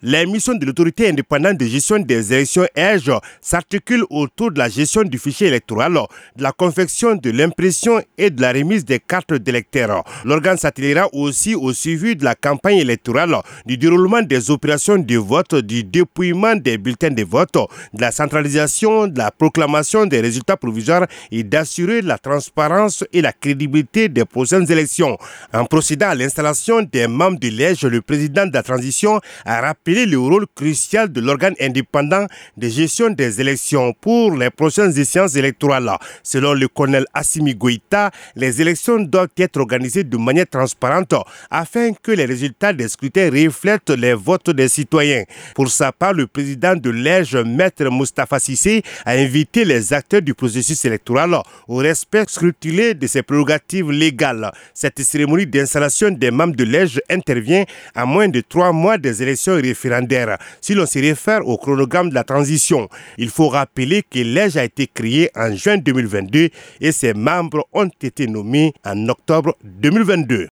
Les missions de l'autorité indépendante de gestion des élections EGE s'articulent autour de la gestion du fichier électoral, de la confection de l'impression et de la remise des cartes d'électeurs. L'organe s'attirera aussi au suivi de la campagne électorale, du déroulement des opérations de vote, du dépouillement des bulletins de vote, de la centralisation, de la proclamation des résultats provisoires et d'assurer la transparence et la crédibilité des prochaines élections. En procédant à l'installation des membres de l'EGE, le président de la transition a rappelé le rôle crucial de l'organe indépendant de gestion des élections pour les prochaines échéances électorales. Selon le colonel Assimi Goïta, les élections doivent être organisées de manière transparente afin que les résultats des scrutins reflètent les votes des citoyens. Pour sa part, le président de l'EGE, Maître Mustafa Sissé, a invité les acteurs du processus électoral au respect scrupuleux de ses prérogatives légales. Cette cérémonie d'installation des membres de l'EGE intervient à moins de trois mois des élections si l'on se réfère au chronogramme de la transition, il faut rappeler que l'EGE a été créé en juin 2022 et ses membres ont été nommés en octobre 2022.